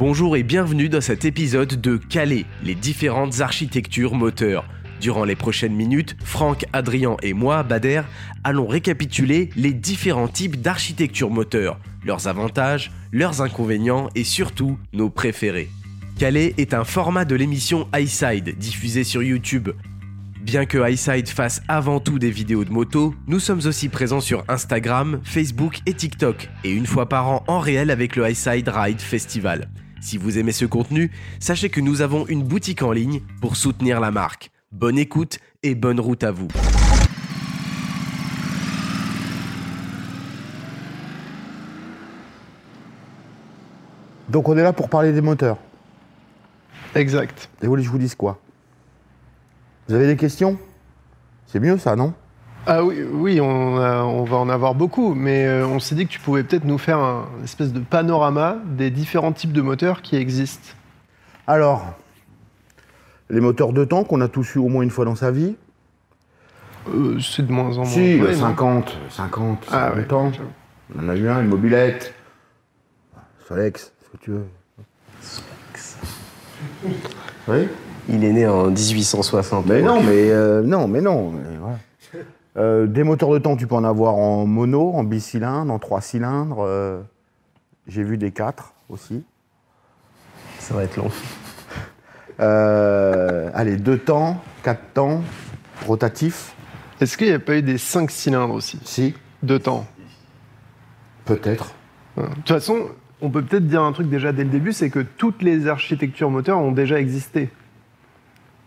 Bonjour et bienvenue dans cet épisode de Calais, les différentes architectures moteurs. Durant les prochaines minutes, Franck, Adrien et moi, Bader, allons récapituler les différents types d'architecture moteur, leurs avantages, leurs inconvénients et surtout nos préférés. Calais est un format de l'émission iSide diffusé sur YouTube. Bien que iSide fasse avant tout des vidéos de moto, nous sommes aussi présents sur Instagram, Facebook et TikTok, et une fois par an en réel avec le iSide Ride Festival. Si vous aimez ce contenu, sachez que nous avons une boutique en ligne pour soutenir la marque. Bonne écoute et bonne route à vous. Donc on est là pour parler des moteurs. Exact. Et vous voulez que je vous dise quoi? Vous avez des questions? C'est mieux ça, non? Ah oui, oui on, a- on va en avoir beaucoup, mais euh, on s'est dit que tu pouvais peut-être nous faire un une espèce de panorama des différents types de moteurs qui existent. Alors, les moteurs de temps qu'on a tous eu au moins une fois dans sa vie. Euh, c'est de moins en moins. Si, vrai, le non 50, 50, Ah 50 ouais, ans. j'avoue. On en a eu un, une mobilette. Solex, ce que tu veux. Oui Il est né en 1860. Mais non, mais euh, non, mais non. mais voilà. Euh, des moteurs de temps, tu peux en avoir en mono, en bicylindre, en trois cylindres. euh, J'ai vu des quatre aussi. Ça va être long. Euh, allez, deux temps, quatre temps, rotatif. Est-ce qu'il n'y a pas eu des 5 cylindres aussi Si, De temps peut-être. De toute façon, on peut peut-être dire un truc déjà dès le début, c'est que toutes les architectures moteurs ont déjà existé.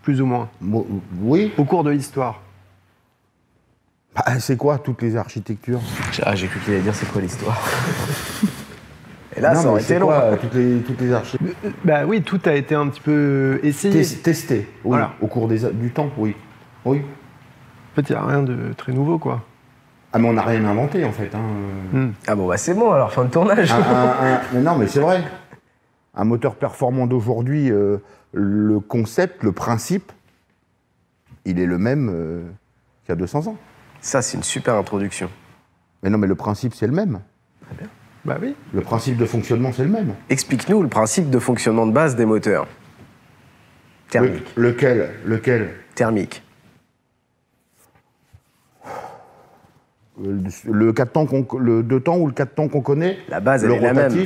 Plus ou moins. Mo- oui. Au cours de l'histoire. Bah, c'est quoi toutes les architectures Ah, j'ai cru qu'il allait dire c'est quoi l'histoire. Et là, Non, ça aurait c'est été long. quoi, toutes les, toutes les architectures Euh, Bah oui, tout a été un petit peu essayé. Tes- Testées, oui. Voilà. Au cours des, du temps, oui. Oui. En fait, il n'y a rien de très nouveau, quoi. Ah, mais on n'a rien inventé, en fait. hein. Hmm. Ah bon, bah c'est bon alors, fin de tournage. Un- un- un- mais non, mais c'est vrai. Un moteur performant d'aujourd'hui, euh, le concept, le principe, il est le même euh, qu'il y a 200 ans. Ça, c'est une super introduction. Mais non, mais le principe, c'est le même. Bah oui. Le principe de fonctionnement, c'est le même. Explique-nous le principe de fonctionnement de base des moteurs. Le- Thermique. lequel Lequel? Thermique. Euh, Le 4 temps qu'on- le 2 temps ou le 4 temps qu'on connaît? La base, elle Le est la même.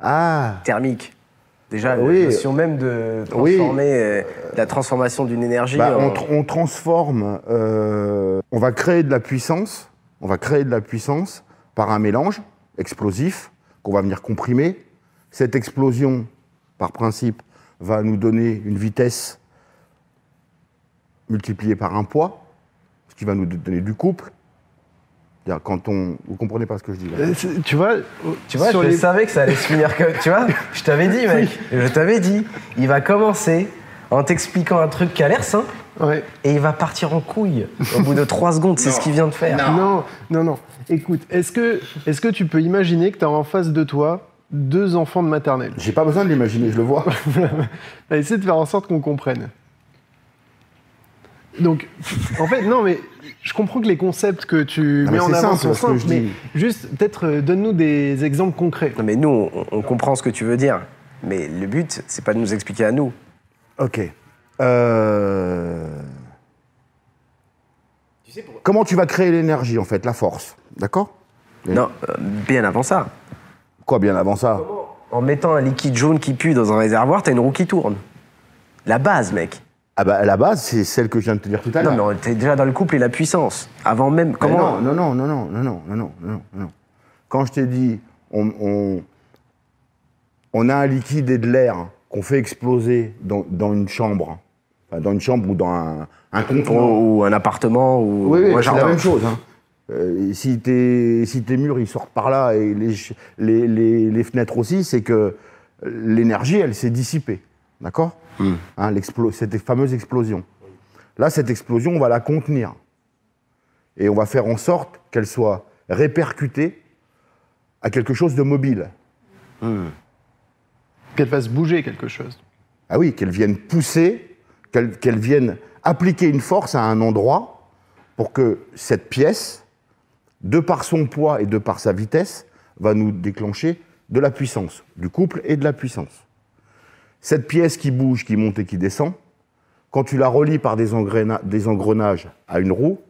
Ah Thermique. Déjà, Oui. la notion même de Oui. transformer euh, la transformation d'une énergie Bah, en... on, tr- on transforme, euh, on va créer de la puissance, on va créer de la puissance par un mélange explosif qu'on va venir comprimer. Cette explosion, par principe, va nous donner une vitesse multipliée par un poids, ce qui va nous donner du couple. Quand on, vous comprenez pas ce que je dis là Euh, Tu vois, Tu vois, je les- savais que ça allait se finir comme... Tu vois, je t'avais dit, mec. Je t'avais dit. Il va commencer en t'expliquant un truc qui a l'air simple Ouais. et il va partir en couille au bout de trois secondes. C'est ce qu'il vient de faire. Non, non, non. Écoute, est-ce que, est que tu peux imaginer que tu as en face de toi deux enfants de maternelle? J'ai pas besoin de l'imaginer, je le vois. Va essayer de faire en sorte qu'on comprenne. Donc, en fait, non, mais je comprends que les concepts que tu Non, mets en avant simple, sont ce que simples, je mais dis. juste, peut-être, euh, donne-nous des exemples concrets. Non, mais nous, on, on comprend ce que tu veux dire. Mais le but, c'est pas de nous expliquer à nous. Ok. Euh, Comment tu vas créer l'énergie, en fait, la force D'accord? Non, euh, bien avant ça. Quoi, bien avant ça? En mettant un liquide jaune qui pue dans un réservoir, t'as une roue qui tourne. La base, mec. Ah bah, la base, c'est celle que je viens de te dire tout à l'heure. Non, mais t'es déjà dans le couple et la puissance. Avant même. Comment non, non, non, non, non, non, non, non, non, non, non. Quand je t'ai dit, on, on, on a un liquide et de l'air qu'on fait exploser dans, dans une chambre, enfin, dans une chambre ou dans un, un contenant. ou, ou un appartement ou, Oui, oui, ou un c'est la jardin. même chose. hein. Euh, si, tes, si tes murs ils sortent par là et les, les- les fenêtres aussi, c'est que l'énergie, elle s'est dissipée. D'accord Hein, l'explo- Cette fameuse explosion. Là, cette explosion, on va la contenir. Et on va faire en sorte qu'elle soit répercutée à quelque chose de mobile. Qu'elle fasse bouger quelque chose. Ah oui, qu'elle vienne pousser, qu'elle qu'elle vienne appliquer une force à un endroit pour que cette pièce, de par son poids et de par sa vitesse, va nous déclencher de la puissance, du couple et de la puissance. Cette pièce qui bouge, qui monte et qui descend, quand tu la relis par des, engrena- des engrenages à une roue,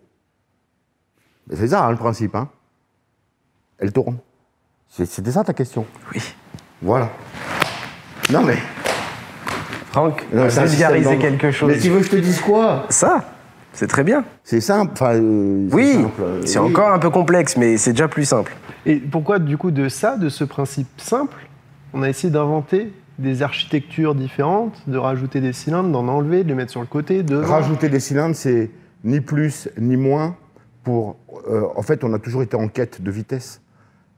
ben c'est ça hein, le principe, hein elle tourne. C'est- C'était ça ta question? Oui. Voilà. Non mais... Franck, vulgariser quelque chose. Mais tu veux que je te dise quoi? Ça, c'est très bien. C'est simple. Enfin, euh, c'est Oui, simple, euh, c'est oui. encore un peu complexe, mais c'est déjà plus simple. Et pourquoi, du coup, de ça, de ce principe simple, on a essayé d'inventer des architectures différentes, de rajouter des cylindres, d'en enlever, de les mettre sur le côté, de Rajouter des cylindres, c'est ni plus ni moins pour. euh, en fait, on a toujours été en quête de vitesse.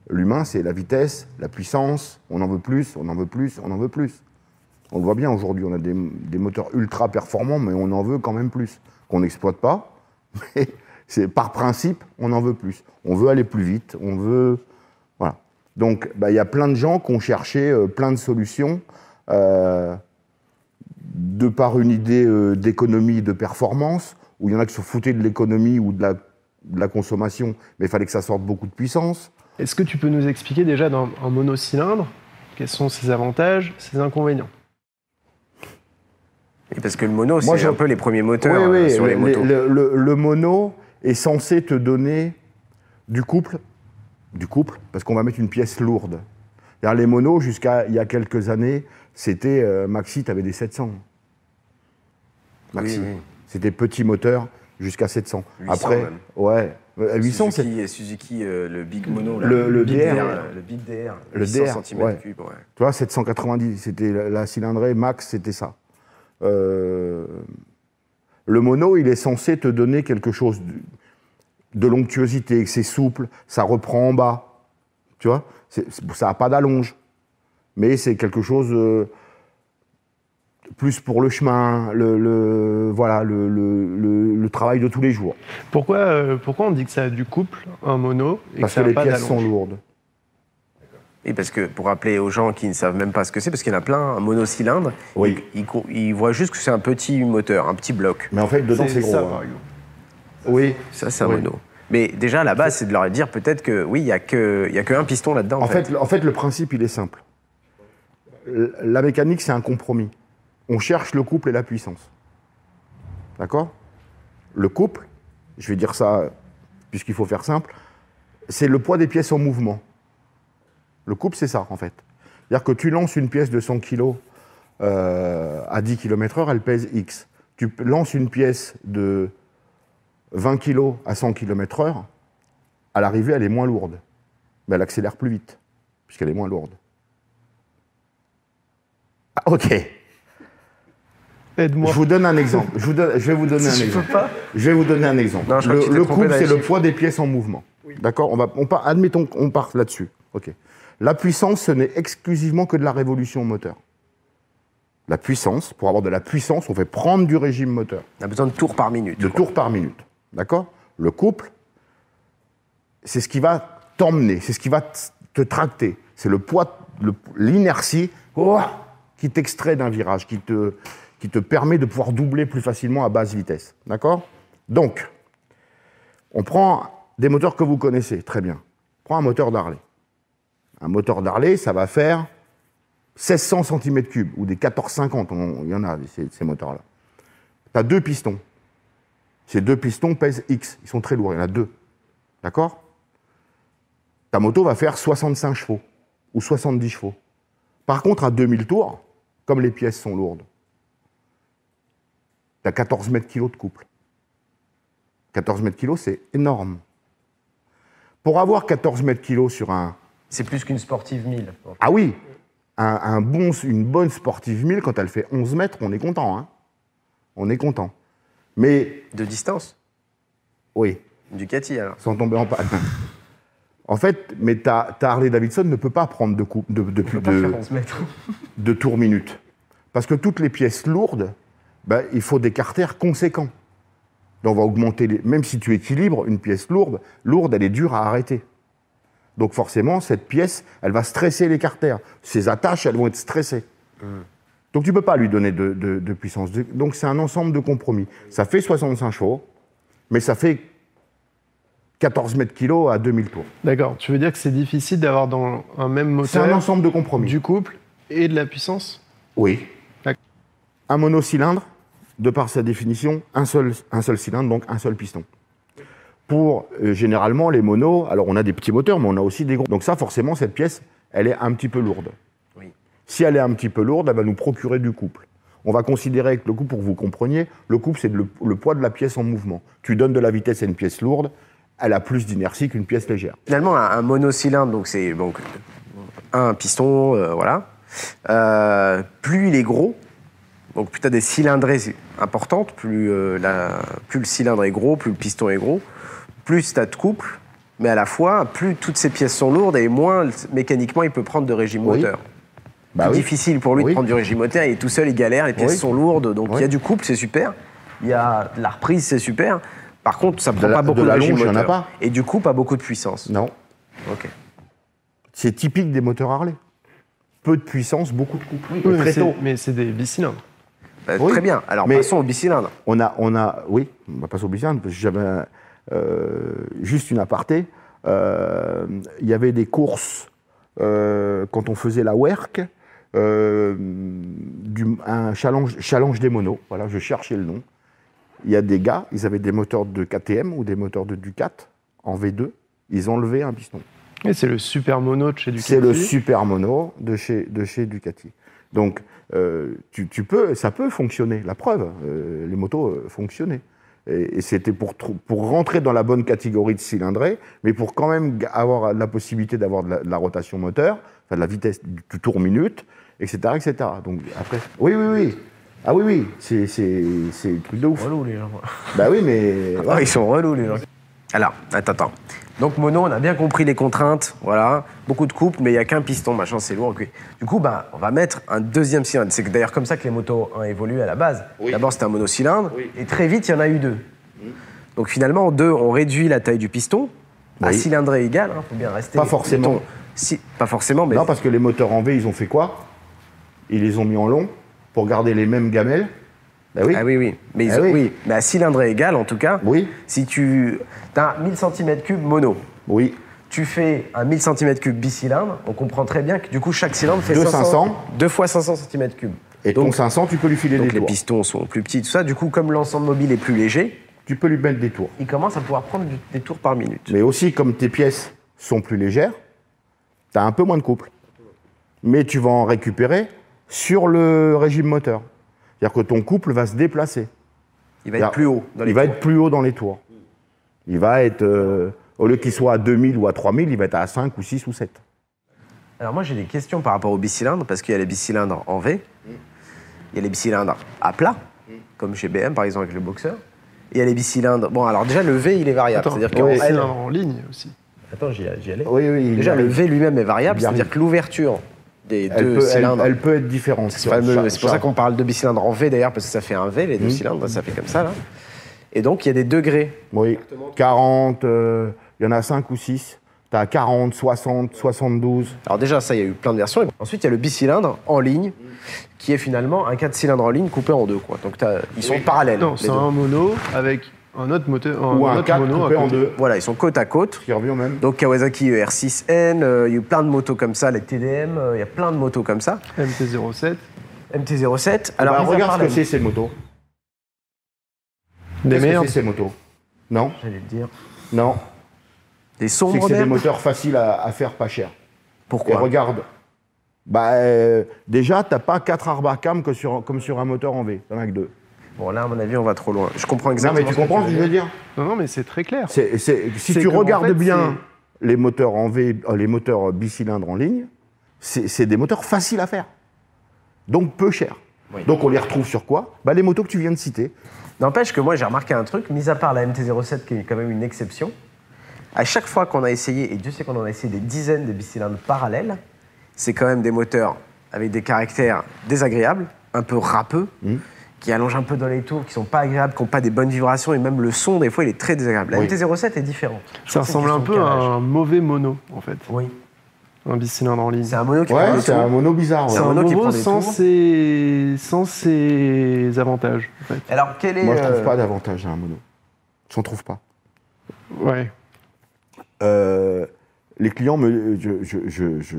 L'humain, c'est la vitesse, la puissance. On en veut plus, on en veut plus, on en veut plus. On le voit bien aujourd'hui, on a des, des moteurs ultra performants, mais on en veut quand même plus. Qu'on n'exploite pas, mais c'est par principe, on en veut plus. On veut aller plus vite, on veut. Donc, bah, il y a plein de gens qui ont cherché euh, plein de solutions. euh, de par une idée euh, d'économie, de performance, où il y en a qui se foutaient de l'économie ou de la, de la consommation, mais il fallait que ça sorte beaucoup de puissance. Est-ce que tu peux nous expliquer déjà dans un monocylindre quels sont ses avantages, ses inconvénients? Et parce que le mono, c'est un peu les premiers moteurs oui, euh, oui, sur les le, motos. le- le- le mono est censé te donner du couple, du couple, parce qu'on va mettre une pièce lourde. Les monos, jusqu'à il y a quelques années, c'était euh, Maxi, tu avais des 700. Maxi. Oui, oui. C'était petit moteur jusqu'à 700. 800 Après, même. ouais, euh, 800, c'est Suzuki, Suzuki euh, le Big Mono. Là. Le- le Big DR. euh, Le Big DR. Le 800 DR, cm3, ouais. ouais. Tu vois, 790, c'était la, la cylindrée max, c'était ça. Euh, le mono, il est censé te donner quelque chose de, de l'onctuosité, que c'est souple, ça reprend en bas. Tu vois, ça n'a pas d'allonge, mais c'est quelque chose euh, plus pour le chemin, le, le- voilà, le, le- le- le travail de tous les jours. pourquoi, euh, pourquoi on dit que ça a du couple, un mono, et Parce que les pas pièces sont lourdes. Et parce que pour rappeler aux gens qui ne savent même pas ce que c'est, parce qu'il y en a plein, un monocylindre, Oui. ils, ils voient juste que c'est un petit moteur, un petit bloc. Mais en fait, dedans, c'est gros. ça, hein. Oui. Ça, c'est un Oui. mono. Mais déjà, à la base, c'est de leur dire peut-être que oui, il n'y a qu'un piston là-dedans. En fait, le- en fait, le principe, il est simple. La mécanique, c'est un compromis. On cherche le couple et la puissance. D'accord? Le couple, je vais dire ça puisqu'il faut faire simple, c'est le poids des pièces en mouvement. Le couple, c'est ça, en fait. C'est-à-dire que tu lances une pièce de 100 kg euh, à 10 km/h, elle pèse X. Tu lances une pièce de 20 kg à 100 km/h, à l'arrivée, elle est moins lourde mais elle accélère plus vite, puisqu'elle est moins lourde. Ah, ok. Je Aide-moi. vous donne un exemple. Je, vous donne- je vais vous donner un exemple. Je vais vous donner un exemple. Non, je le que tu t'es le couple, c'est le poids des pièces en mouvement. D'accord on va, on part, Admettons qu'on parte là-dessus. Ok. La puissance, ce n'est exclusivement que de la révolution moteur. La puissance, pour avoir de la puissance, on fait prendre du régime moteur On a besoin de tours par minute. de quoi. tours par minute. D'accord? Le couple, c'est ce qui va t'emmener, c'est ce qui va te tracter. C'est le poids, l'inertie oh, qui t'extrait d'un virage, qui te, permet de pouvoir doubler plus facilement à basse vitesse. D'accord? Donc, on prend des moteurs que vous connaissez très bien. On prend un moteur d'Harley. Un moteur d'Harley, ça va faire 1600 cm3 ou des 1450. on- Il y en a, ces, ces moteurs-là. Tu as deux pistons. Ces deux pistons pèsent X. Ils sont très lourds. Il y en a deux. D'accord? Ta moto va faire 65 chevaux ou 70 chevaux. Par contre, à 2000 tours, comme les pièces sont lourdes, tu as 14 mètres kilos de couple. 14 mètres kilos, c'est énorme. Pour avoir 14 mètres kilos sur un, C'est plus qu'une sportive 1000. ah oui, un, un bon, une bonne sportive 1000, quand elle fait 11 mètres, on est content. Hein on est content. Mais, De distance oui, Ducati alors. sans tomber en panne. En fait, mais ta, ta Harley Davidson ne peut pas prendre de, coup, de, de, plus de, mètres. de tours minute. Parce que toutes les pièces lourdes, ben, il faut des carters conséquents. Donc on va augmenter les... Même si tu équilibres une pièce lourde, lourde, elle est dure à arrêter. Donc forcément, cette pièce, elle va stresser les carters. Ses attaches, elles vont être stressées. Donc tu ne peux pas lui donner de, de- de puissance. Donc c'est un ensemble de compromis. Ça fait 65 chevaux, mais ça fait 14 mètres kilos à 2000 tours. D'accord. Tu veux dire que c'est difficile d'avoir dans un même C'est un moteur ensemble de compromis. du couple et de la puissance? Oui. Un monocylindre, de par sa définition, un seul, un seul cylindre, donc un seul piston. Pour euh, généralement les monos, alors on a des petits moteurs, mais on a aussi des gros. Donc ça, forcément, cette pièce, elle est un petit peu lourde. Si elle est un petit peu lourde, elle va nous procurer du couple. On va considérer que le couple, pour que vous compreniez, le couple, c'est le, le poids de la pièce en mouvement. Tu donnes de la vitesse à une pièce lourde, elle a plus d'inertie qu'une pièce légère. Finalement, un, monocylindre, donc c'est donc un piston, euh, voilà. Euh, plus il est gros, donc plus tu as des cylindrées importantes, plus, euh, la- plus le cylindre est gros, plus le piston est gros, plus tu as de couple, mais à la fois, plus toutes ces pièces sont lourdes et moins mécaniquement il peut prendre de régime Oui. moteur. Bah oui. difficile pour lui Oui. de prendre du régime moteur, il est tout seul, il galère, les pièces Oui. sont lourdes, donc il y a du couple, c'est super. Il y a de la reprise, c'est super. Par contre, ça prend la- pas beaucoup de de, la régime longe, il y en a moteur. pas. Et du coup, pas beaucoup de puissance. Non. Ok. C'est typique des moteurs Harley. Peu de puissance, beaucoup de couple. Oui, mais très c'est- tôt. Mais c'est des bicylindres. Bah, Oui. Très bien. Alors Mais- passons au bicylindre. On a, on a, oui, on va passer au bicylindre, parce que j'avais euh, juste une aparté. Euh, Il y avait des courses euh, quand on faisait la WERC, euh, du, un challenge, challenge des monos. Voilà, je cherchais le nom. Il y a des gars, ils avaient des moteurs de KTM ou des moteurs de Ducat en V2. Ils enlevaient un piston. Et c'est le super mono de chez Ducati. C'est le super mono de chez, de chez Ducati. Donc, euh, tu, tu peux, ça peut fonctionner. La preuve, euh, les motos fonctionnaient. Et, et c'était pour, pour rentrer dans la bonne catégorie de cylindrée, mais pour quand même avoir la possibilité d'avoir de, la- de la rotation moteur, enfin de la vitesse du tour minute, etc., etc. Donc après, oui, oui, oui. Ah oui, oui, c'est c'est c'est un truc de ouf. Relou les gens. Bah oui, mais Ah, ils sont relous les gens. Alors, attends, attends. Donc mono, on a bien compris les contraintes, voilà. Beaucoup de couple, mais il n'y a qu'un piston, machin, c'est lourd. ok. Du coup, bah, on va mettre un deuxième cylindre. C'est d'ailleurs comme ça que les motos ont évolué à la base. Oui. D'abord, c'était un monocylindre, Oui. et très vite, il y en a eu deux. Donc finalement, en deux, on réduit la taille du piston à cylindrée égale. Il faut bien rester. Pas forcément. mettons, si, pas forcément, mais non, parce que les moteurs en V, ils ont fait quoi? Ils les ont mis en long pour garder les mêmes gamelles. Bah oui. Ah oui, oui. Mais, ils Ah ont- oui. oui. mais à cylindrée égale, en tout cas, Oui. si tu as 1000 cm3 mono, Oui. tu fais un 1000 cm3 bicylindre, on comprend très bien que du coup, chaque cylindre fait Deux 500, 500. deux fois 500 cm3. Et ton donc, 500, tu peux lui filer donc des les tours. pistons sont plus petits, tout ça. Du coup, comme l'ensemble mobile est plus léger, Tu peux lui mettre des tours. il commence à pouvoir prendre des tours par minute. Mais aussi, comme tes pièces sont plus légères, tu as un peu moins de couple. Mais tu vas en récupérer sur le régime moteur. C'est-à-dire que ton couple va se déplacer. Il va être plus haut dans les il va tours. être plus haut dans les tours. Il va être, euh, au lieu qu'il soit à 2000 ou à 3000, il va être à 5 ou 6 ou 7. Alors moi, j'ai des questions par rapport aux bicylindres, parce qu'il y a les bicylindres en V, il y a les bicylindres à plat, comme chez BM par exemple avec le boxeur. Et il y a les bicylindres. Bon, alors déjà, le V, il est variable. C'est-à-dire qu'en oui, en ligne aussi. Attends, j'y allais. Oui, oui. Déjà, le. V lui-même est variable, c'est-à-dire que l'ouverture des elle deux peut, cylindres. elle peut être différente. C'est fameux- Cha- c'est pour ça qu'on parle de bicylindre en V d'ailleurs, parce que ça fait un V, les deux Mhm. cylindres, ça fait comme ça là. Et donc, il y a des degrés. Oui, 40, euh, il y en a 5 ou 6. Tu as 40, 60, 72. Alors déjà, ça, il y a eu plein de versions. Ensuite, il y a le bicylindre en ligne, qui est finalement un 4 cylindres en ligne coupé en deux. Quoi. Donc, t'as- ils sont parallèles. Non, les c'est deux. un mono avec un autre moteur. Ou un autre 4 mono à coupé en deux. Voilà, ils sont côte à côte. Qui revient même. Donc Kawasaki ER6N, euh, il y a eu plein de motos comme ça, les TDM, euh, il y a plein de motos comme ça. MT-07. MT-07. Alors, Alors, à regarde ce que c'est ces motos. Des merdes. c'est ces motos? Non, J'allais te dire. non. Des C'est sombres que c'est des moteurs faciles à, à faire pas cher. Et Pourquoi regarde, bah, euh, déjà, t'as pas 4 arbacam que sur, comme sur un moteur en V. T'en as que deux. Bon, là, à mon avis, on va trop loin. Je comprends Non, exactement. mais tu ce que comprends ce que je veux dire Non, non, mais c'est très clair. C'est- c'est- Si C'est tu que, en regardes fait, bien les moteurs en V, euh, les moteurs bicylindres en ligne, c'est c'est des moteurs faciles à faire. Donc peu chers. Oui. Donc on les retrouve sur quoi? Bah, Les motos que tu viens de citer. N'empêche que moi, j'ai remarqué un truc, mis à part la MT-07 qui est quand même une exception. À chaque fois qu'on a essayé, et Dieu sait qu'on en a essayé des dizaines de bicylindres parallèles, c'est quand même des moteurs avec des caractères désagréables, un peu râpeux, Mhm. Qui allongent un peu dans les tours, qui sont pas agréables, qui n'ont pas des bonnes vibrations, et même le son, des fois, il est très désagréable. La Oui. MT-07 est différente. Je Ça ressemble un peu à un mauvais mono, en fait. Oui. Un bicylindre en ligne. C'est un mono qui prend Ouais, des c'est tours. un mono bizarre. ouais. C'est un mono qui prend des sans tours. ses... sans ses avantages, en fait. Alors, quel est. Moi je trouve euh, pas d'avantage à un mono. J'en trouve pas. Ouais. euh, les clients me. je- je- je- je-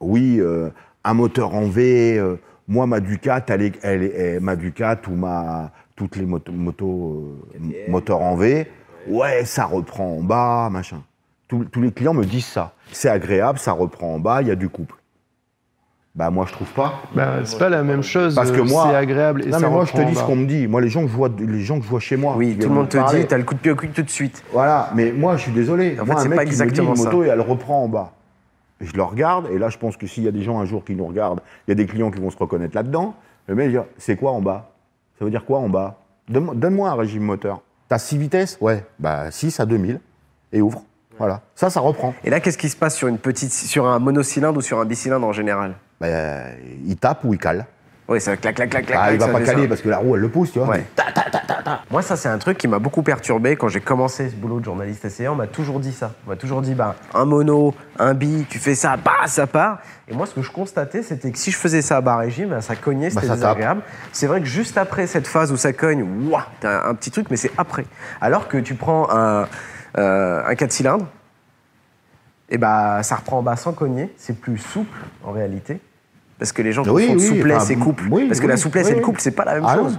oui, euh, un moteur en V, euh, moi, ma Ducat, elle est, elle est- elle- ma Ducat ou ma, toutes les motos, motos, euh, moteurs en V, ouais, ça reprend en bas, machin. Tous, tous les clients me disent ça. C'est agréable, ça reprend en bas, il y a du couple. Bah, moi, je trouve pas. Bah, c'est pas la même chose. Parce que moi- c'est agréable et non, ça mais moi, je te dis ce qu'on me dit. Moi, les gens que je vois, les gens que je vois chez moi. Oui, tout le monde te parler, dit, t'as le coup de pied au cul tout de suite. Voilà, mais moi, je suis désolé. En moi, fait, c'est pas me dit exactement une ça. moto et elle reprend en bas. Je le regarde, et là, je pense que s'il y a des gens un jour qui nous regardent, il y a des clients qui vont se reconnaître là-dedans. Le mec, dit C'est quoi en bas? Ça veut dire quoi en bas? Donne- Donne-moi un régime moteur. T'as 6 vitesses? Ouais, bah 6 à 2000. Et ouvre. Voilà. Ça, ça reprend. Et là, qu'est-ce qui se passe sur une petite, sur un monocylindre ou sur un bicylindre en général? Bah, il tape ou il cale. Oui, ça clac, clac, clac, clac. Ah, il va pas caler ça. parce que la roue, elle le pousse, tu vois. Ouais. Moi, ça, c'est un truc qui m'a beaucoup perturbé quand j'ai commencé ce boulot de journaliste essayant. On m'a toujours dit ça. On m'a toujours dit, bah, un mono, un bi, tu fais ça, bah, ça part. Et moi, ce que je constatais, c'était que si je faisais ça à bas régime, bah, ça cognait, Bah, c'était désagréable. C'est vrai que juste après cette phase où ça cogne, ouah, t'as un petit truc, mais c'est après. Alors que tu prends un, euh, un 4 cylindres, et bah, ça reprend en bas sans cogner. C'est plus souple, en réalité. Parce que les gens confondent oui, souplesse et couple. oui, Parce que la souplesse et le couple, c'est pas la même Ah non.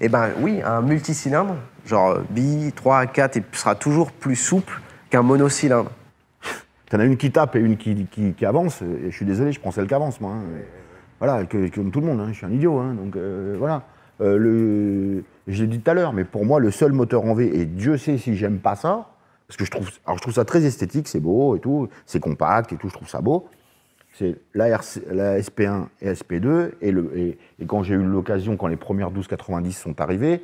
Eh ben oui, un multicylindre, genre bi 3, 4, et sera toujours plus souple qu'un monocylindre. T'en as une qui tape et une qui, qui- avance. Et je suis désolé, je prends celle qui avance, moi. hein. Voilà, comme tout le monde, hein, je suis un idiot. hein, donc euh, voilà. Euh, je l'ai dit tout à l'heure, mais pour moi, le seul moteur en V, et Dieu sait si j'aime pas ça, parce que je trouve, alors je trouve ça très esthétique, c'est beau et tout, c'est compact et tout, je trouve ça beau. C'est la, RC la SP1 et SP2, et, le, et, et quand j'ai eu l'occasion, quand les premières 1290 sont arrivées,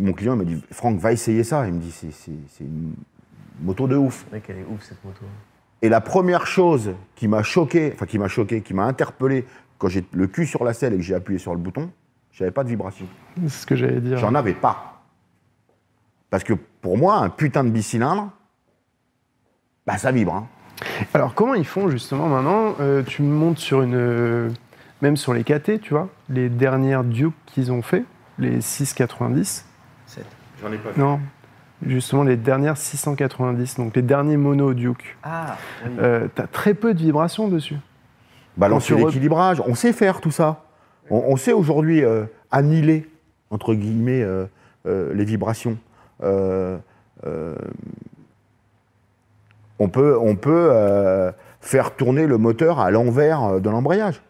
mon client m'a dit Franck, va essayer ça. Il me dit c'est une moto de ouf. Mec, elle est ouf cette moto. Et la première chose qui m'a choqué, enfin qui m'a choqué, qui m'a interpellé quand j'ai le cul sur la selle et que j'ai appuyé sur le bouton, j'avais pas de vibration. C'est ce que j'allais dire. J'en avais pas. Parce que pour moi, un putain de bicylindre, bah ça vibre. hein. Alors, comment ils font justement maintenant Euh, Tu montes sur une. euh, Même sur les KT, tu vois, les dernières Duke qu'ils ont fait, les 690. J'en ai pas Non, justement les dernières 690, donc les derniers mono Duke. Ah, Euh, T'as très peu de vibrations dessus. Balancer Quand tu re- l'équilibrage, on sait faire tout ça. On, on sait aujourd'hui euh, annihiler, entre guillemets, euh, euh, les vibrations. Euh, euh, on peut, on peut euh, faire tourner le moteur à l'envers euh, de l'embrayage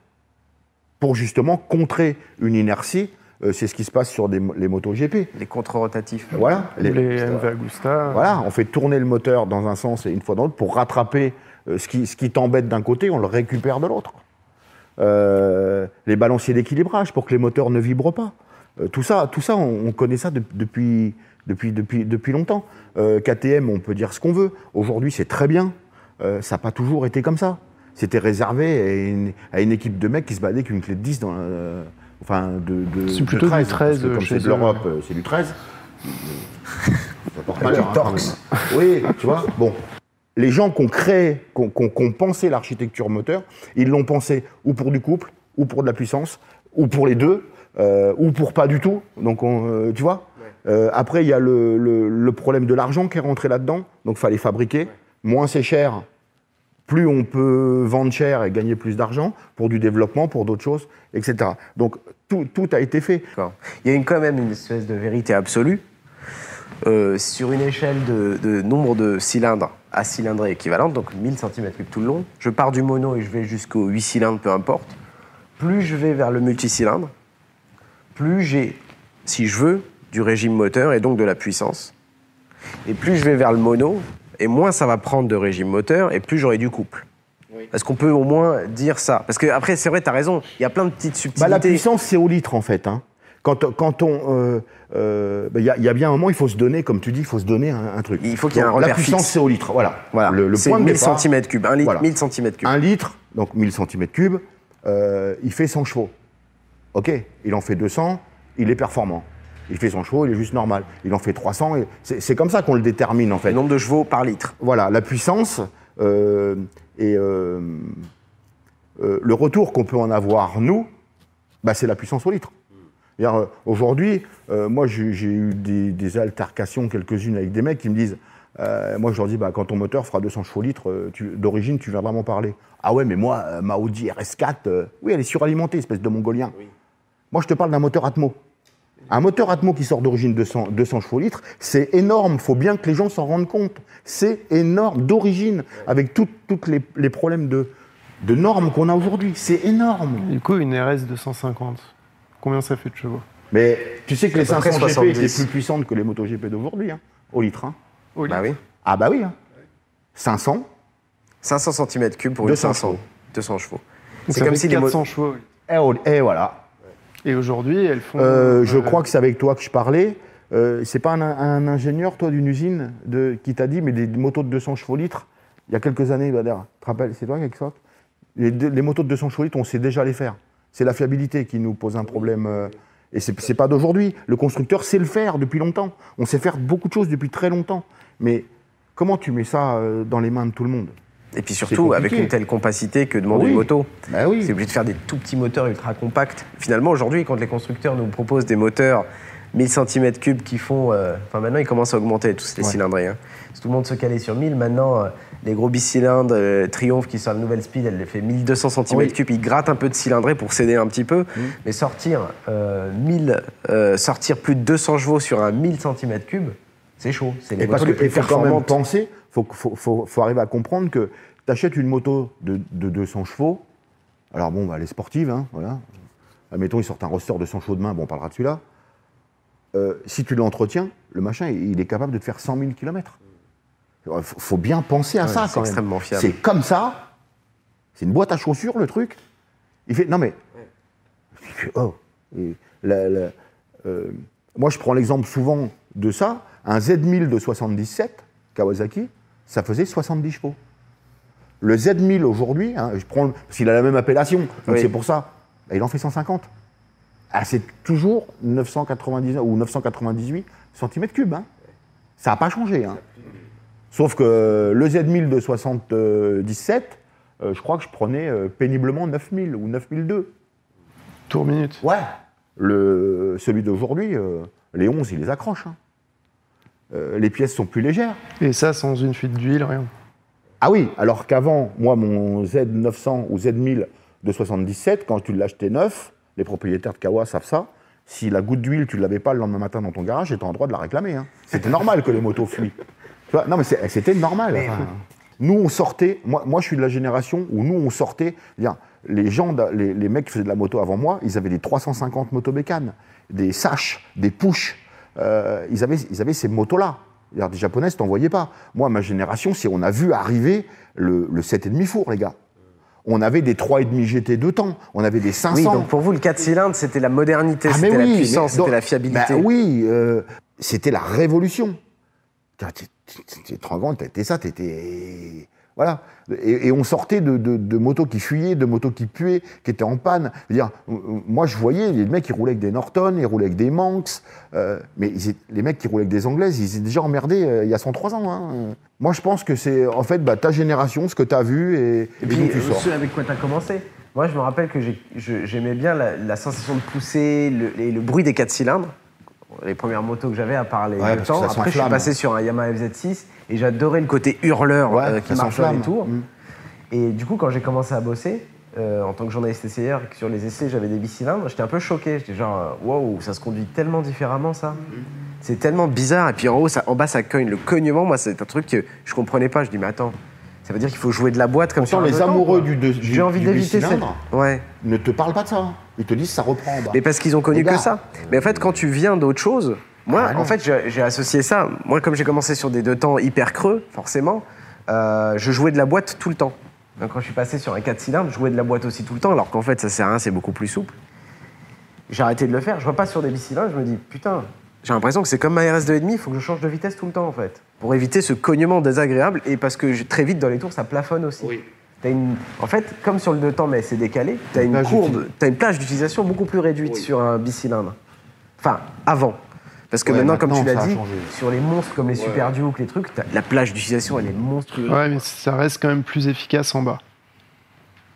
pour justement contrer une inertie. Euh, C'est ce qui se passe sur des les motos GP. les contre-rotatifs. Voilà. Les, Les- MV Agusta. voilà, on fait tourner le moteur dans un sens et une fois dans l'autre pour rattraper euh, ce qui, ce qui t'embête d'un côté, on le récupère de l'autre. Euh, les balanciers d'équilibrage pour que les moteurs ne vibrent pas. Euh, tout ça, tout ça on, on connaît ça de- depuis, depuis, depuis, depuis longtemps. Euh, KTM, on peut dire ce qu'on veut. Aujourd'hui, c'est très bien. Euh, ça n'a pas toujours été comme ça. C'était réservé à une, à une équipe de mecs qui se baladaient avec une clé de 10 dans la- enfin, de, de, C'est de plutôt du 13, 13 parce que comme chez c'est de l'Europe, euh, c'est du 13. Ça porte malheur, hein. Oui, tu vois. Bon, les gens qui ont créé, qui ont, qui ont- qui ont pensé l'architecture moteur, ils l'ont pensé ou pour du couple, ou pour de la puissance, ou pour les deux, euh, ou pour pas du tout. Donc, on, euh, tu vois. Euh, après, il y a le, problème de l'argent qui est rentré là-dedans. Donc, il fallait fabriquer. Moins c'est cher, plus on peut vendre cher et gagner plus d'argent pour du développement, pour d'autres choses, etc. Donc, tout, a été fait. Il y a quand même une espèce de vérité absolue. Euh, sur une échelle de, nombre de cylindres à cylindrée équivalente, donc 1000 cm3 tout le long, je pars du mono et je vais jusqu'au 8 cylindres, peu importe. Plus je vais vers le multicylindre, plus j'ai, si je veux, du régime moteur et donc de la puissance. Et plus je vais vers le mono, et moins ça va prendre de régime moteur, et plus j'aurai du couple. Est-ce qu'on peut au moins dire ça Parce que après, c'est vrai, tu as raison, il y a plein de petites subtilités. Bah, la puissance, c'est au litre, en fait. hein. Quand, quand on. euh, euh, bah, Il y, a- il y a bien un moment, il faut se donner, comme tu dis, il faut se donner un, un truc. Il faut qu'il y ait un La repère puissance, fixe. c'est au litre. Voilà. Voilà, Le, le c'est point de 1000 départ, cm3, un litre, Voilà. 1000 cm3. Un litre, donc 1000 cm3, euh, il fait 100 chevaux. OK, il en fait 200, il est performant. Il fait 100 chevaux, il est juste normal. Il en fait 300, et c'est comme ça qu'on le détermine, en fait. Le nombre de chevaux par litre. Voilà, la puissance euh, et euh, euh, le retour qu'on peut en avoir, nous, bah, c'est la puissance au litre. Aujourd'hui, moi j'ai eu des, des altercations, quelques-unes avec des mecs qui me disent, euh, moi je leur dis, bah, quand ton moteur fera 200 chevaux litres d'origine, tu viendras m'en parler. Ah ouais, mais moi, ma Audi RS4, euh, oui, elle est suralimentée, espèce de mongolien. Moi je te parle d'un moteur Atmo. Un moteur Atmo qui sort d'origine 200, 200 chevaux litres, c'est énorme. faut bien que les gens s'en rendent compte. C'est énorme, d'origine, avec tous les, les problèmes de, de normes qu'on a aujourd'hui. C'est énorme. Du coup, une RS 250, combien ça fait de chevaux? Mais tu sais que les à peu près 500 GP 70. étaient plus puissantes que les MotoGP d'aujourd'hui, hein, au litre. hein. Au Bah litre oui. Ah bah oui. hein. 500, 500 cm3 pour 200 une 500. chevaux. 200 chevaux. C'est comme fait si les mo- 400 chevaux. au litre. et, et voilà. Et aujourd'hui, elles font. Euh, je euh, crois que c'est avec toi que je parlais. Euh, c'est pas un, un ingénieur, toi, d'une usine, de, qui t'a dit, mais des motos de 200 chevaux litres, il y a quelques années, Bader, tu te rappelles, c'est toi, quelque chose les, les motos de 200 chevaux litres, on sait déjà les faire. C'est la fiabilité qui nous pose un problème. euh, et c'est c'est pas d'aujourd'hui. Le constructeur sait le faire depuis longtemps. On sait faire beaucoup de choses depuis très longtemps. Mais comment tu mets ça dans les mains de tout le monde? Et puis surtout, avec une telle compacité que demande Oui. une moto. Bah oui. C'est obligé de faire des tout petits moteurs ultra compacts. Finalement, aujourd'hui, quand les constructeurs nous proposent des moteurs 1000 cm3 qui font. euh, Enfin, maintenant, ils commencent à augmenter tous les Ouais. cylindrés. hein. Si tout le monde se calait sur 1000, maintenant, euh, les gros bicylindres euh, Triumph qui sort la nouvelle speed, elle les fait 1200 cm3. Ils grattent un peu de cylindrée pour céder un petit peu. Mais sortir, 1000, euh, sortir plus de 200 chevaux sur un 1000 cm3, c'est chaud. C'est les Et parce motos les plus faut quand même penser, il faut, faut, faut- faut arriver à comprendre que tu achètes une moto de, de 200 chevaux, alors bon, bah, elle est sportive, hein, voilà. Admettons, ils sortent un roster de 100 chevaux demain, bon, on parlera de celui-là. Euh, si tu l'entretiens, le machin, il est capable de te faire 100 000 km. Il faut, faut bien penser à Ouais, ça c'est quand même. extrêmement fiable. C'est comme ça, c'est une boîte à chaussures, le truc. Il fait, non mais, oh, et la- la- euh, moi je prends l'exemple souvent de ça, un Z1000 de 77, Kawasaki, ça faisait 70 chevaux. Le Z1000 aujourd'hui, hein, je prends, parce qu'il a la même appellation, donc Oui. c'est pour ça, bah, il en fait 150. Ah, c'est toujours 999 ou 998 cm3. Hein. Ça n'a pas changé. Hein. Sauf que le Z1000 de 77, euh, je crois que je prenais euh, péniblement 9000 ou 9002. Tour minute. Ouais. Le, celui d'aujourd'hui, euh, les 11, il les accroche. hein. Euh, les pièces sont plus légères. Et ça sans une fuite d'huile, rien. Ah oui, alors qu'avant, moi, mon Z900 ou Z1000 de 77, quand tu l'achetais neuf, les propriétaires de Kawa savent ça, si la goutte d'huile, tu ne l'avais pas le lendemain matin dans ton garage, tu en droit de la réclamer. hein. C'était normal que les motos fuient. Tu vois, non, mais c'était normal. enfin. Nous, on sortait, moi, moi, je suis de la génération où nous, on sortait, bien, les gens, les, les mecs qui faisaient de la moto avant moi, ils avaient des 350 motobécanes, des saches, des push. Euh, ils, avaient, ils avaient ces motos-là. Des japonaises, t'en voyais pas. Moi, ma génération, c'est on a vu arriver le, le 7,5 four, les gars. On avait des 3,5 GT de temps, on avait des 500. Oui, donc pour vous, le 4 cylindres, c'était la modernité, Ah, c'était la puissance, c'était la fiabilité. Bah oui, euh, c'était la révolution. T'es- t'es- T'es trop grand, t'étais ça, t'étais. Voilà. Et, et on sortait de, de- de motos qui fuyaient, de motos qui puaient, qui étaient en panne. Je veux dire, euh, moi, je voyais les mecs qui roulaient avec des Norton, ils roulaient avec des Manx. euh, mais ils les mecs qui roulaient avec des Anglaises, ils étaient déjà emmerdés euh, il y a 103 ans. hein. Moi, je pense que c'est en fait bah, ta génération, ce que tu as vu et, et Et puis, tu euh, sors. ce avec quoi tu as commencé Moi, je me rappelle que j'aimais bien la, la sensation de pousser le- et le bruit des 4 cylindres. Les premières motos que j'avais, à part les Ouais, deux temps. Après, je suis passé sur un Yamaha FZ6 et j'adorais le côté hurleur Ouais, euh, qui marche dans les tours. Mm. Et du coup, quand j'ai commencé à bosser, euh, en tant que journaliste essayeur, et que sur les essais, j'avais des bicylindres, j'étais un peu choqué. J'étais genre, waouh, ça se conduit tellement différemment, ça. C'est tellement bizarre. Et puis en haut, ça, en bas, ça cogne. Le cognement, moi, c'est un truc que je comprenais pas. Je dis, mais attends, ça veut dire qu'il faut jouer de la boîte comme un les amoureux du, du, J'ai envie d'éviter bicylindre Ouais. ne te parlent pas de ça. Ils te disent ça reprend en bas. Mais parce qu'ils ont connu que ça. Mais en fait, quand tu viens d'autre chose, moi, Ah, en fait, j'ai associé ça. Moi, comme j'ai commencé sur des deux temps hyper creux, forcément, euh, je jouais de la boîte tout le temps. Donc, quand je suis passé sur un 4 cylindres, je jouais de la boîte aussi tout le temps, alors qu'en fait, ça sert à rien, c'est beaucoup plus souple. J'ai arrêté de le faire. Je repasse sur des bicylindres, je me dis, putain, j'ai l'impression que c'est comme ma RS2,5, il faut que je change de vitesse tout le temps, en fait. Pour éviter ce cognement désagréable et parce que très vite, dans les tours, ça plafonne aussi. Une... En fait, comme sur le deux temps, mais c'est décalé, tu as une plage courbe, as une plage d'utilisation beaucoup plus réduite sur un bicylindre. Enfin, avant. Parce que Ouais, maintenant, comme tu l'as dit, changé. sur les monstres comme les Super Duke, les trucs, la plage d'utilisation, elle est monstrueuse. Ouais, mais ça reste quand même plus efficace en bas.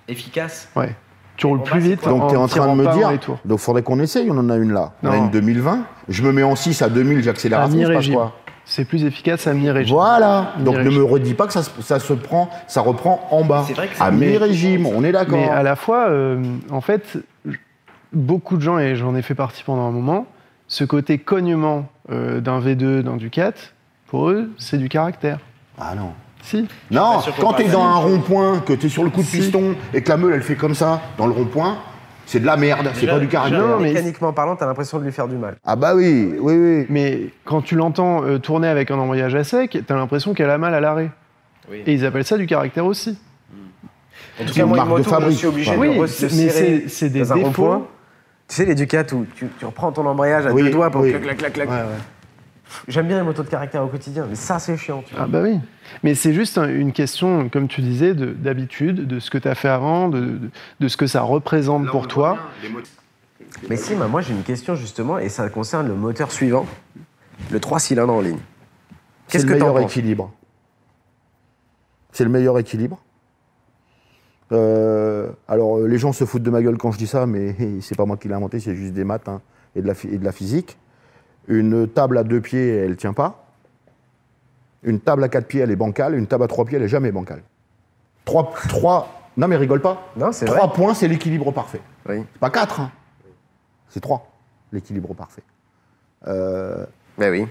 Efficace Ouais. Tu roules En plus vite. Donc tu es en train de me dire, donc faudrait qu'on essaye, on en a une là. On a une 2020, je me mets en 6 à 2000, j'accélère À fond, je passe mi-régime. quoi C'est plus efficace à mi-régime. Voilà. Donc ne me redis pas que ça, se- ça se prend, ça reprend en bas. C'est vrai que c'est- à mi-régime, on est d'accord. Mais à la fois, euh, en fait, beaucoup de gens, et j'en ai fait partie pendant un moment, ce côté cognement euh, d'un V2, d'un Ducat, pour eux, c'est du caractère. Ah non. Si. Non, quand t'es pas dans un rond-point, que t'es sur le coup de Si. piston et que la meule elle fait comme ça dans le rond-point, c'est de la merde, c'est pas du caractère. Non, mais- Mécaniquement parlant, t'as l'impression de lui faire du mal. Ah bah oui, oui, oui. Mais quand tu l'entends euh, tourner avec un embrayage à sec, t'as l'impression qu'elle a mal à l'arrêt. Oui. Et ils appellent ça du caractère aussi. En tout C'est une marque de je fabrique. suis obligé Oui, de mais c'est des défauts. Tu sais, les Ducats où tu, tu reprends ton embrayage à Oui, deux doigts pour oui. clac, clac, clac, clac. Ouais, ouais. J'aime bien les motos de caractère au quotidien, mais ça, c'est chiant. tu vois. Ah bah oui. Mais c'est juste un- une question, comme tu disais, de- d'habitude, de, ce que tu as fait avant, de, de- de ce que ça représente pour toi. Mais si, bah, moi, j'ai une question justement, et ça concerne le moteur suivant, le 3 cylindres en ligne. C'est Qu'est-ce le que penses équilibre. C'est le meilleur équilibre. Euh, alors, euh, les gens se foutent de ma gueule quand je dis ça, mais c'est pas moi qui l'ai inventé, c'est juste des maths hein, et, de la, phy- et de la physique. Une table à deux pieds, elle tient pas. Une table à quatre pieds, elle est bancale. Une table à trois pieds, elle est jamais bancale. Trois, trois. Non, mais rigole pas. Non, c'est vrai. Trois points, c'est l'équilibre parfait. Oui. C'est pas quatre, hein. c'est trois, l'équilibre parfait. Euh, Bah oui.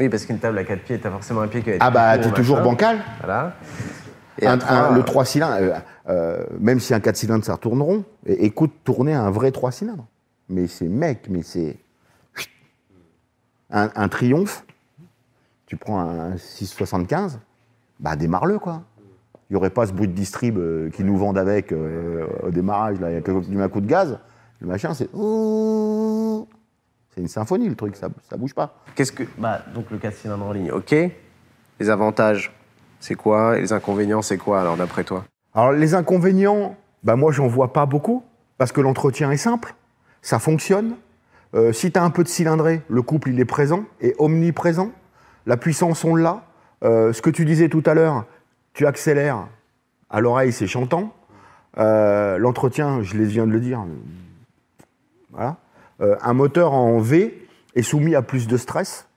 Oui, parce qu'une table à 4 pieds, t'as forcément un pied qui va être ah bah, t'es toujours machin. bancal. Voilà. Et Un- un- trois, le 3 cylindres, euh, euh, même si un 4 cylindres ça tourne rond, é- écoute tourner un vrai 3 cylindres. Mais c'est mec, mais c'est. Un, un triomphe, tu prends un 675, bah démarre-le quoi. Il n'y aurait pas ce bruit de distrib euh, qui nous vendent avec euh, au démarrage, là, il y a que- tu mets un coup de gaz, le machin c'est. C'est une symphonie le truc, ça, ça bouge pas. Qu'est-ce que. Bah, donc le 4 cylindres en ligne, ok. Les avantages, c'est quoi? Et les inconvénients, c'est quoi alors d'après toi? Alors les inconvénients, bah moi j'en vois pas beaucoup, parce que l'entretien est simple, ça fonctionne. Euh, si tu as un peu de cylindrée, le couple il est présent et omniprésent. La puissance on l'a. Euh, ce que tu disais tout à l'heure, tu accélères, à l'oreille c'est chantant. Euh, L'entretien, je les viens de le dire. Voilà. Un moteur en V est soumis à plus de stress.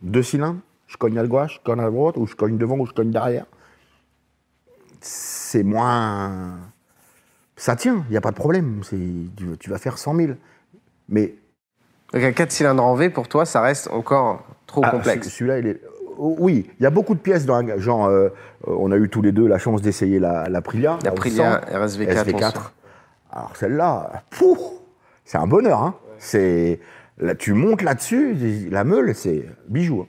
Deux cylindres, je cogne à gauche, je cogne à droite, ou je cogne devant, ou je cogne derrière c'est moins. Ça tient, il n'y a pas de problème. Tu, tu vas faire 100 000. Mais. Donc un 4 cylindres en V, pour toi, ça reste encore trop ah, complexe. ce- Celui-là, il est. oh, Oui, il y a beaucoup de pièces dans un. Genre, euh, euh, on a eu tous les deux la chance d'essayer la, la Prilia. La 100, RSV4. SV4. Alors celle-là, pouf, c'est un bonheur. Hein. C'est. Là, tu montes là-dessus, la meule, c'est bijou. hein.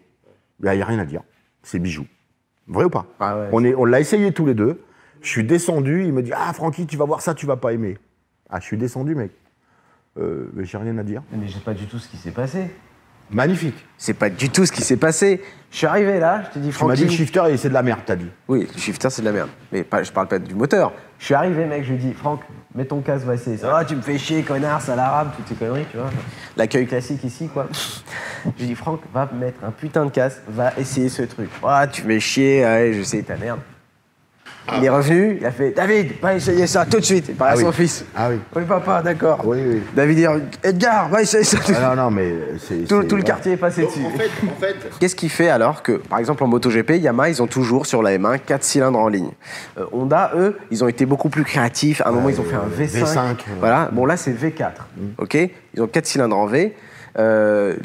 Il n'y a rien à dire. C'est bijou. Vrai ou pas? Ah ouais, On est- On l'a essayé tous les deux. Je suis descendu, il me dit Ah, Francky, tu vas voir ça, tu vas pas aimer. Ah, je suis descendu, mec. Euh, mais j'ai rien à dire. Mais je sais pas du tout ce qui s'est passé. Magnifique. C'est pas du tout ce qui s'est passé. Je suis arrivé là, je t'ai dit, Tu m'as Francky. dit le shifter et c'est de la merde, t'as dit. Oui, le shifter, c'est de la merde. Mais pas, je parle pas du moteur. Je suis arrivé, mec, je lui dis, Franck, mets ton casque, va essayer ça. Ah, tu me fais chier, connard, sale arabe, toutes ces conneries, tu vois. L'accueil classique ici, quoi. Je lui dis, Franck, va mettre un putain de casque, va essayer ce truc. Ah, tu me fais chier, allez, je sais ta merde. Il est revenu, il a fait, David, va essayer ça tout de suite. Il parlait Ah à oui. son fils. Ah oui. Oui, papa, d'accord. Oui, oui. David dit, Edgar, va essayer ça. tout de Ah non, non, mais c'est. tout, c'est- tout le quartier est passé dessus. En fait, en fait, Qu'est-ce qui fait alors que, par exemple, en MotoGP, Yamaha, ils ont toujours sur la M1 4 cylindres en ligne. Euh, Honda, eux, ils ont été beaucoup plus créatifs. À un moment, ils ont fait un V5. V5, ouais. Voilà. Bon, là, c'est V4. OK Ils ont 4 cylindres en V. Euh,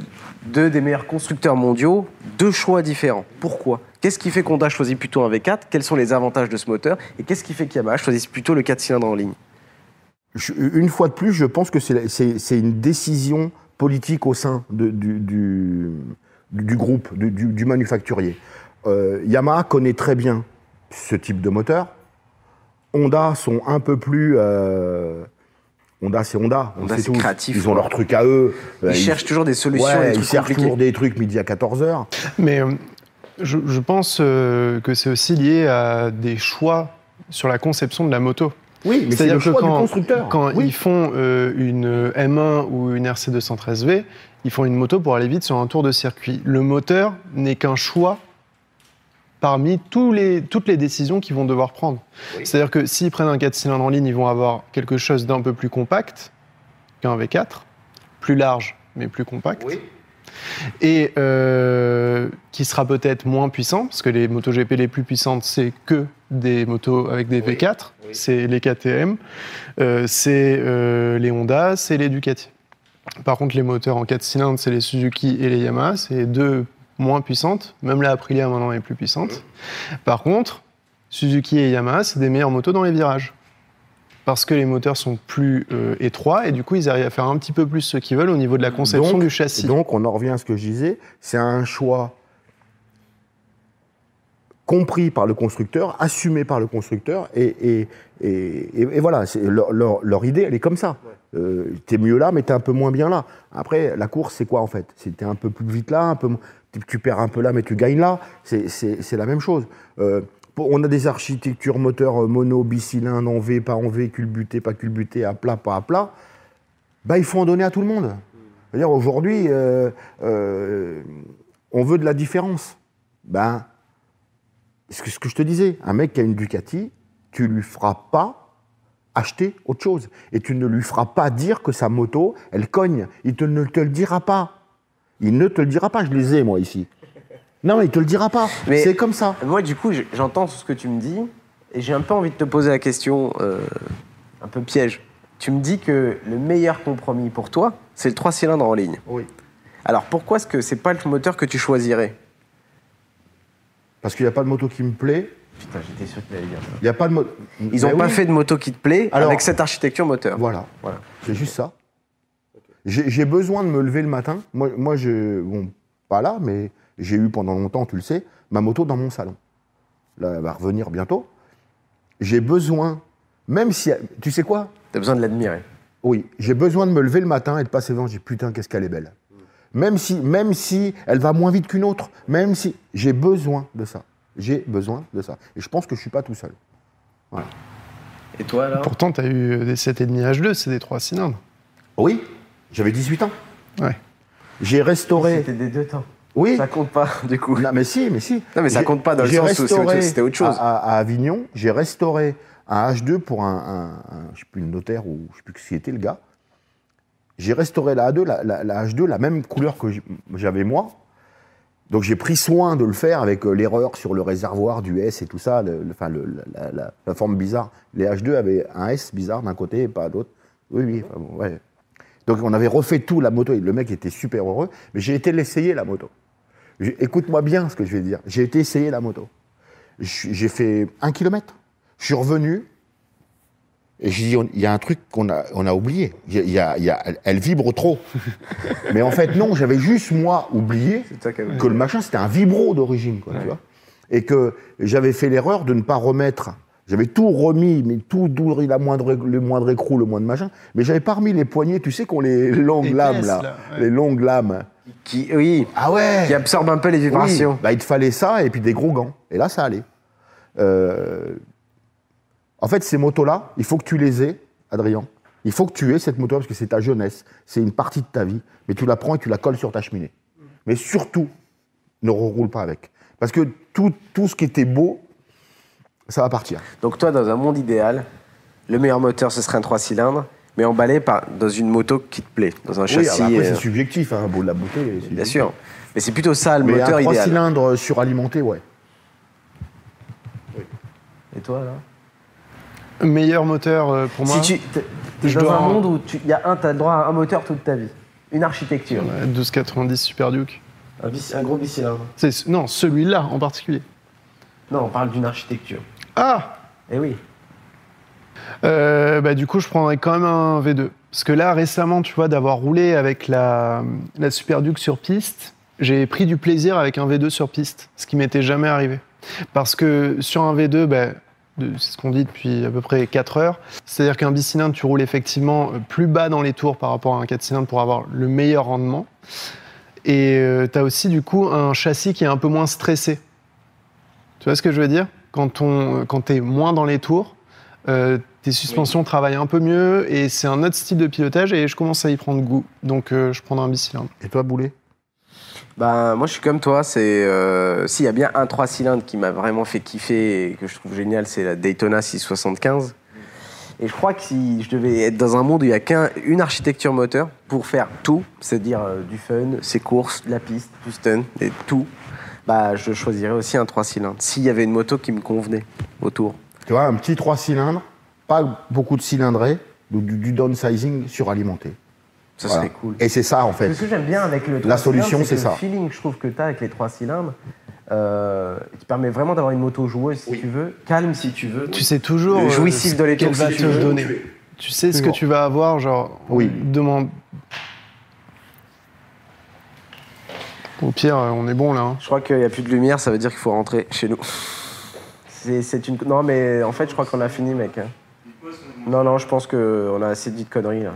deux des meilleurs constructeurs mondiaux, deux choix différents. Pourquoi? Qu'est-ce qui fait qu'Honda choisit plutôt un V4 Quels sont les avantages de ce moteur? Et qu'est-ce qui fait qu'Yamaha choisisse plutôt le 4 cylindres en ligne? Je- une fois de plus, je pense que c'est une décision politique au sein de- du, du, du groupe, du, du- du manufacturier. Euh, Yamaha connaît très bien ce type de moteur. Honda sont un peu plus. euh, Honda, c'est Honda. on Honda, c'est créatif, Ils ont leur truc à eux. Ils cherchent toujours des solutions, ouais, des ils cherchent toujours des trucs midi à 14h. Mais euh, je, je pense euh, que c'est aussi lié à des choix sur la conception de la moto. Oui, mais c'est le que choix du quand, constructeur. quand Oui. ils font euh, une M1 ou une RC213V, ils font une moto pour aller vite sur un tour de circuit. Le moteur n'est qu'un choix parmi tous les, toutes les décisions qu'ils vont devoir prendre. C'est-à-dire que s'ils prennent un 4 cylindres en ligne, ils vont avoir quelque chose d'un peu plus compact qu'un V4, plus large mais plus compact. Et euh, qui sera peut-être moins puissant, parce que les motos GP les plus puissantes, c'est que des motos avec des V4, c'est les KTM, euh, c'est euh, les Honda, c'est les Ducati. Par contre, les moteurs en 4 cylindres, c'est les Suzuki et les Yamaha, c'est deux moins puissantes. Même la Aprilia maintenant est plus puissante. Par contre, Suzuki et Yamaha, c'est des meilleures motos dans les virages. Parce que les moteurs sont plus euh, étroits et du coup, ils arrivent à faire un petit peu plus ce qu'ils veulent au niveau de la conception Donc- du châssis. Donc, on en revient à ce que je disais, c'est un choix compris par le constructeur, assumé par le constructeur, et, et, et, et- et voilà, leur, leur- leur idée, elle est comme ça. Euh, t'es mieux là, mais t'es un peu moins bien là. Après, la course, c'est quoi en fait? C'est t'es un peu plus vite là, un peu, tu- perds un peu là, mais tu gagnes là. C'est- C'est c'est la même chose. Euh, on a des architectures moteurs euh, mono, bicylindres, en V, pas en V, culbuté, pas culbuté, à plat, pas à plat. Bah, il faut en donner à tout le monde. C'est-à-dire aujourd'hui, euh, euh, on veut de la différence. Ben, ce que, ce que je te disais, un mec qui a une Ducati, tu lui feras pas acheter autre chose. Et tu ne lui feras pas dire que sa moto, elle cogne. Il te, ne te le dira pas. Il ne te le dira pas. Je les ai, moi, ici. Non, mais il te le dira pas. Mais- C'est comme ça. Moi, du coup, je- j'entends tout ce que tu me dis et j'ai un peu envie de te poser la question euh, un peu piège. Tu me dis que le meilleur compromis pour toi, c'est le 3 cylindres en ligne. Oui. Alors pourquoi est-ce que c'est pas le moteur que tu choisirais? Parce qu'il n'y a pas de moto qui me plaît. Putain, j'étais sûr qu'il allait dire ça. Il n'y a pas de moto. Ils n'ont pas fait de moto qui te plaît Alors- avec cette architecture moteur. Voilà. Voilà. C'est juste ça. J'ai j'ai besoin de me lever le matin. Moi, moi je, bon, pas là, mais j'ai eu pendant longtemps, tu le sais, ma moto dans mon salon. Là, elle va revenir bientôt. J'ai besoin, même si, tu sais quoi? T'as besoin de l'admirer. Oui, j'ai besoin de me lever le matin et de passer devant. J'ai putain, qu'est-ce qu'elle est belle. Même si, même si elle va moins vite qu'une autre, même si j'ai besoin de ça. J'ai besoin de ça. Et je pense que je suis pas tout seul. Et toi alors? Pourtant, tu as eu des 7,5 H2, c'est des 3 cylindres. Oui, j'avais 18 ans. Ouais. J'ai restauré. C'était des deux temps. Oui. Ça compte pas du coup. Non, mais si, mais si. Non, mais ça compte pas dans le sens où c'était autre chose. À, à- à Avignon, j'ai restauré un H2 pour un, un- un- je sais plus, une notaire ou je sais plus qui était le gars. J'ai restauré la A2, la, la- la H2, la même couleur que j'avais moi. Donc j'ai pris soin de le faire avec euh, l'erreur sur le réservoir du S et tout ça, le- le- enfin, le- la, forme bizarre. Les H2 avaient un S bizarre d'un côté et pas d'autre. Oui, oui, enfin, bon, ouais. Donc on avait refait tout la moto et le mec était super heureux, mais j'ai été l'essayer la moto. Écoute-moi bien ce que je vais dire. J'ai été essayer la moto. Je- J'ai fait un kilomètre. Je suis revenu et j'ai dit on- il y a un truc qu'on a, on a oublié. Y a- y a- il y a- elle, elle vibre trop. mais en fait non, j'avais juste moi oublié que le machin c'était un vibro d'origine, quoi, tu vois. Et que j'avais fait l'erreur de ne pas remettre. J'avais tout remis, mais tout d'où la moindre, le moindre écrou, le moindre machin. Mais j'avais pas remis les poignées, tu sais, qu'on les longues lames là, là, ouais. les longues lames. Qui, oui, Ah ouais. qui absorbe un peu les vibrations. Oui, bah, il te fallait ça et puis des gros gants. Et là, ça allait. Euh, En fait, ces motos-là, il faut que tu les aies, Adrien. Il faut que tu aies cette moto parce que c'est ta jeunesse, c'est une partie de ta vie. Mais tu la prends et tu la colles sur ta cheminée. Mais surtout, ne roule pas avec. Parce que tout, tout ce qui était beau, ça va partir. Donc toi, dans un monde idéal, le meilleur moteur, ce serait un 3 cylindres, mais emballé par, dans une moto qui te plaît, dans un Oui, châssis. après, euh, c'est subjectif, hein, beau de la beauté. bien sûr. Mais c'est plutôt ça, le Mais moteur un 3 idéal. cylindres suralimenté, ouais. Et toi, là Meilleur moteur euh, pour moi. Si tu t'es t'es je dans dois un en- monde où tu y a un, t'as le droit à un moteur toute ta vie. Une architecture. Ouais, 1290 Super Duke. Un, un gros bicylindre. C'est- Non, celui-là en particulier. Non, on parle d'une architecture. Ah Eh oui. Euh, bah, du coup, je prendrais quand même un V2. Parce que là, récemment, tu vois, d'avoir roulé avec la, la Super Duke sur piste, j'ai pris du plaisir avec un V2 sur piste, ce qui m'était jamais arrivé. Parce que sur un V2, bah, c'est ce qu'on dit depuis à peu près 4 heures, c'est-à-dire qu'un bicylindre, tu roules effectivement plus bas dans les tours par rapport à un 4 cylindres pour avoir le meilleur rendement. Et tu as aussi, du coup, un châssis qui est un peu moins stressé. Tu vois ce que je veux dire? Quand, quand tu es moins dans les tours, euh, tes suspensions travaillent un peu mieux et c'est un autre style de pilotage et je commence à y prendre goût. Donc euh, je prendrai un bicylindre. Et toi, Boulet? Bah, moi, je suis comme toi. C'est euh, s'il y a bien un 3 cylindres qui m'a vraiment fait kiffer et que je trouve génial, c'est la Daytona 675. Et je crois que si je devais être dans un monde où il n'y a qu'une architecture moteur pour faire tout, c'est-à-dire euh, du fun, ses courses, de la piste, du stun et tout, bah, je choisirais aussi un 3 cylindres. S'il y avait une moto qui me convenait autour. Tu vois, un petit 3 cylindres, pas beaucoup de cylindrés, donc du, du downsizing suralimenté. Ça Voilà. serait cool. Et c'est ça, en fait. Ce que j'aime bien avec le 3 La solution, cylindres, c'est ça. Le feeling, je trouve que tu as avec les 3 cylindres, euh, qui permet vraiment d'avoir une moto joueuse si tu veux, calme si tu veux. Tu sais toujours Le euh, jouissif de l'étoile, si tu veux. donner. Tu sais ce que tu vas avoir, genre. Oui. Demande. Au pire, euh, on est bon là. hein. Je crois qu'il n'y a plus de lumière, ça veut dire qu'il faut rentrer chez nous. Non, mais en fait, je crois qu'on a fini, mec. Non, non, je pense qu'on a assez dit de conneries là.